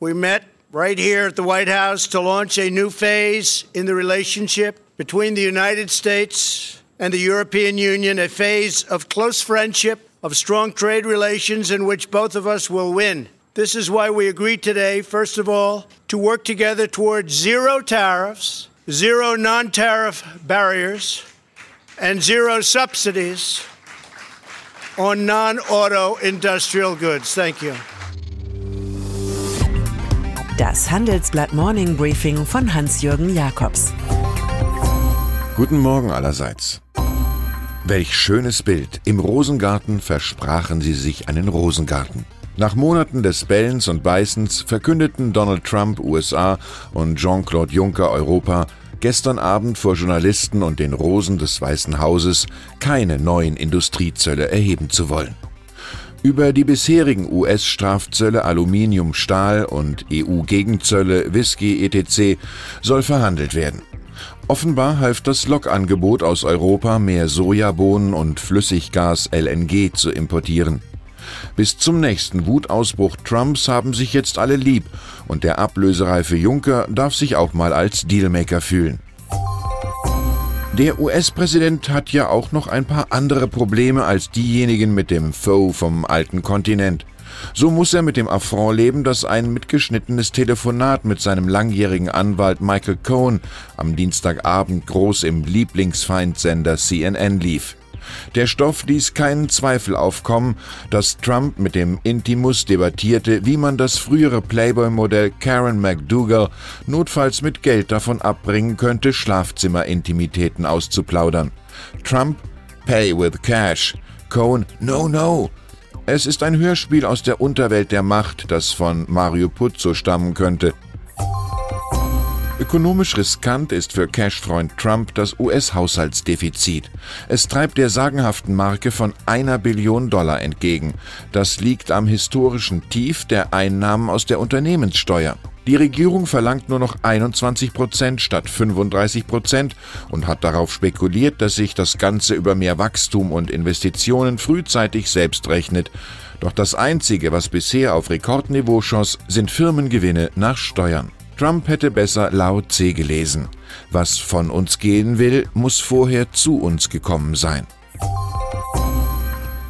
we met right here at the White House to launch a new phase in the relationship between the United States and the European Union, a phase of close friendship, of strong trade relations in which both of us will win. This is why we agreed today, first of all, to work together towards zero tariffs, zero non tariff barriers, and zero subsidies on non auto industrial goods. Thank you. Das Handelsblatt Morning Briefing von Hans-Jürgen Jakobs. Guten Morgen allerseits. Welch schönes Bild. Im Rosengarten versprachen sie sich einen Rosengarten. Nach Monaten des Bellens und Beißens verkündeten Donald Trump USA und Jean-Claude Juncker Europa gestern Abend vor Journalisten und den Rosen des Weißen Hauses keine neuen Industriezölle erheben zu wollen. Über die bisherigen US-Strafzölle Aluminium, Stahl und EU-Gegenzölle Whisky etc. soll verhandelt werden. Offenbar half das Lokangebot aus Europa, mehr Sojabohnen und Flüssiggas LNG zu importieren. Bis zum nächsten Wutausbruch Trumps haben sich jetzt alle lieb und der ablösereife Juncker darf sich auch mal als Dealmaker fühlen. Der US-Präsident hat ja auch noch ein paar andere Probleme als diejenigen mit dem Foe vom alten Kontinent. So muss er mit dem Affront leben, dass ein mitgeschnittenes Telefonat mit seinem langjährigen Anwalt Michael Cohen am Dienstagabend groß im Lieblingsfeindsender CNN lief. Der Stoff ließ keinen Zweifel aufkommen, dass Trump mit dem Intimus debattierte, wie man das frühere Playboy-Modell Karen McDougall notfalls mit Geld davon abbringen könnte, Schlafzimmerintimitäten auszuplaudern. Trump Pay with Cash. Cohen No, no. Es ist ein Hörspiel aus der Unterwelt der Macht, das von Mario Puzzo stammen könnte. Ökonomisch riskant ist für Cashfreund Trump das US-Haushaltsdefizit. Es treibt der sagenhaften Marke von einer Billion Dollar entgegen. Das liegt am historischen Tief der Einnahmen aus der Unternehmenssteuer. Die Regierung verlangt nur noch 21 Prozent statt 35 Prozent und hat darauf spekuliert, dass sich das Ganze über mehr Wachstum und Investitionen frühzeitig selbst rechnet. Doch das Einzige, was bisher auf Rekordniveau schoss, sind Firmengewinne nach Steuern. Trump hätte besser Lao Tse gelesen. Was von uns gehen will, muss vorher zu uns gekommen sein.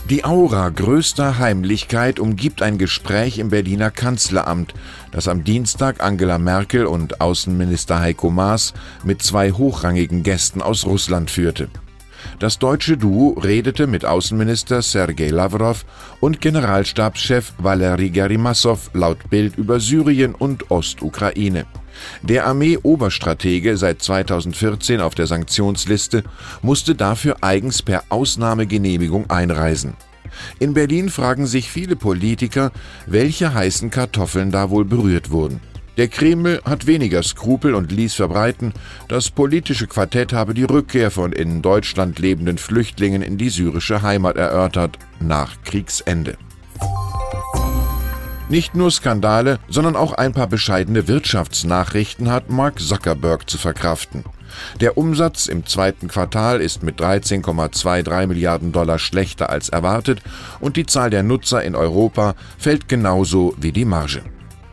Die Aura größter Heimlichkeit umgibt ein Gespräch im Berliner Kanzleramt, das am Dienstag Angela Merkel und Außenminister Heiko Maas mit zwei hochrangigen Gästen aus Russland führte. Das deutsche Duo redete mit Außenminister Sergei Lavrov und Generalstabschef Valery Gerimassow laut Bild über Syrien und Ostukraine. Der Armee-Oberstratege, seit 2014 auf der Sanktionsliste, musste dafür eigens per Ausnahmegenehmigung einreisen. In Berlin fragen sich viele Politiker, welche heißen Kartoffeln da wohl berührt wurden. Der Kreml hat weniger Skrupel und ließ verbreiten, das politische Quartett habe die Rückkehr von in Deutschland lebenden Flüchtlingen in die syrische Heimat erörtert, nach Kriegsende. Nicht nur Skandale, sondern auch ein paar bescheidene Wirtschaftsnachrichten hat Mark Zuckerberg zu verkraften. Der Umsatz im zweiten Quartal ist mit 13,23 Milliarden Dollar schlechter als erwartet und die Zahl der Nutzer in Europa fällt genauso wie die Marge.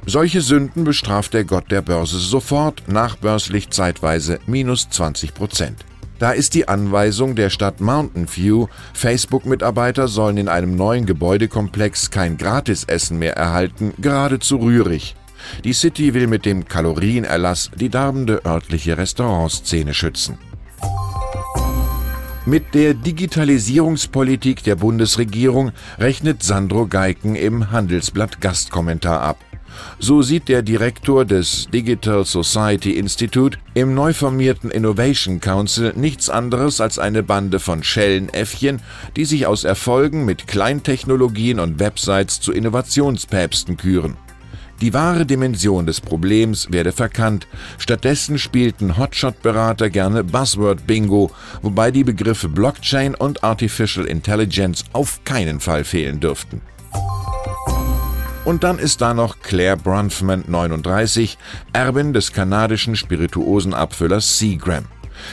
Solche Sünden bestraft der Gott der Börse sofort, nachbörslich zeitweise minus 20 Prozent. Da ist die Anweisung der Stadt Mountain View, Facebook-Mitarbeiter sollen in einem neuen Gebäudekomplex kein Gratisessen mehr erhalten, geradezu rührig. Die City will mit dem Kalorienerlass die darbende örtliche Restaurantszene schützen. Mit der Digitalisierungspolitik der Bundesregierung rechnet Sandro Geiken im Handelsblatt Gastkommentar ab. So sieht der Direktor des Digital Society Institute im neu formierten Innovation Council nichts anderes als eine Bande von Schellenäffchen, die sich aus Erfolgen mit Kleintechnologien und Websites zu Innovationspäpsten küren. Die wahre Dimension des Problems werde verkannt. Stattdessen spielten Hotshot-Berater gerne Buzzword-Bingo, wobei die Begriffe Blockchain und Artificial Intelligence auf keinen Fall fehlen dürften. Und dann ist da noch Claire Bronfman 39, Erbin des kanadischen Spirituosenabfüllers Seagram.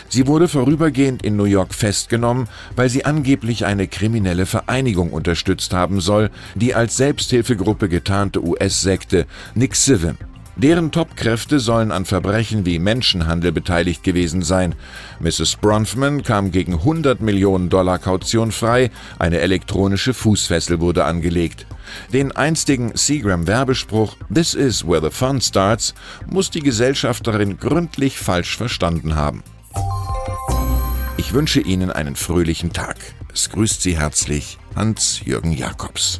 Sie wurde vorübergehend in New York festgenommen, weil sie angeblich eine kriminelle Vereinigung unterstützt haben soll, die als Selbsthilfegruppe getarnte US-Sekte Nick Sivan. Deren Topkräfte sollen an Verbrechen wie Menschenhandel beteiligt gewesen sein. Mrs. Bronfman kam gegen 100 Millionen Dollar Kaution frei, eine elektronische Fußfessel wurde angelegt. Den einstigen Seagram-Werbespruch This is where the fun starts muss die Gesellschafterin gründlich falsch verstanden haben. Ich wünsche Ihnen einen fröhlichen Tag. Es grüßt Sie herzlich Hans-Jürgen Jakobs.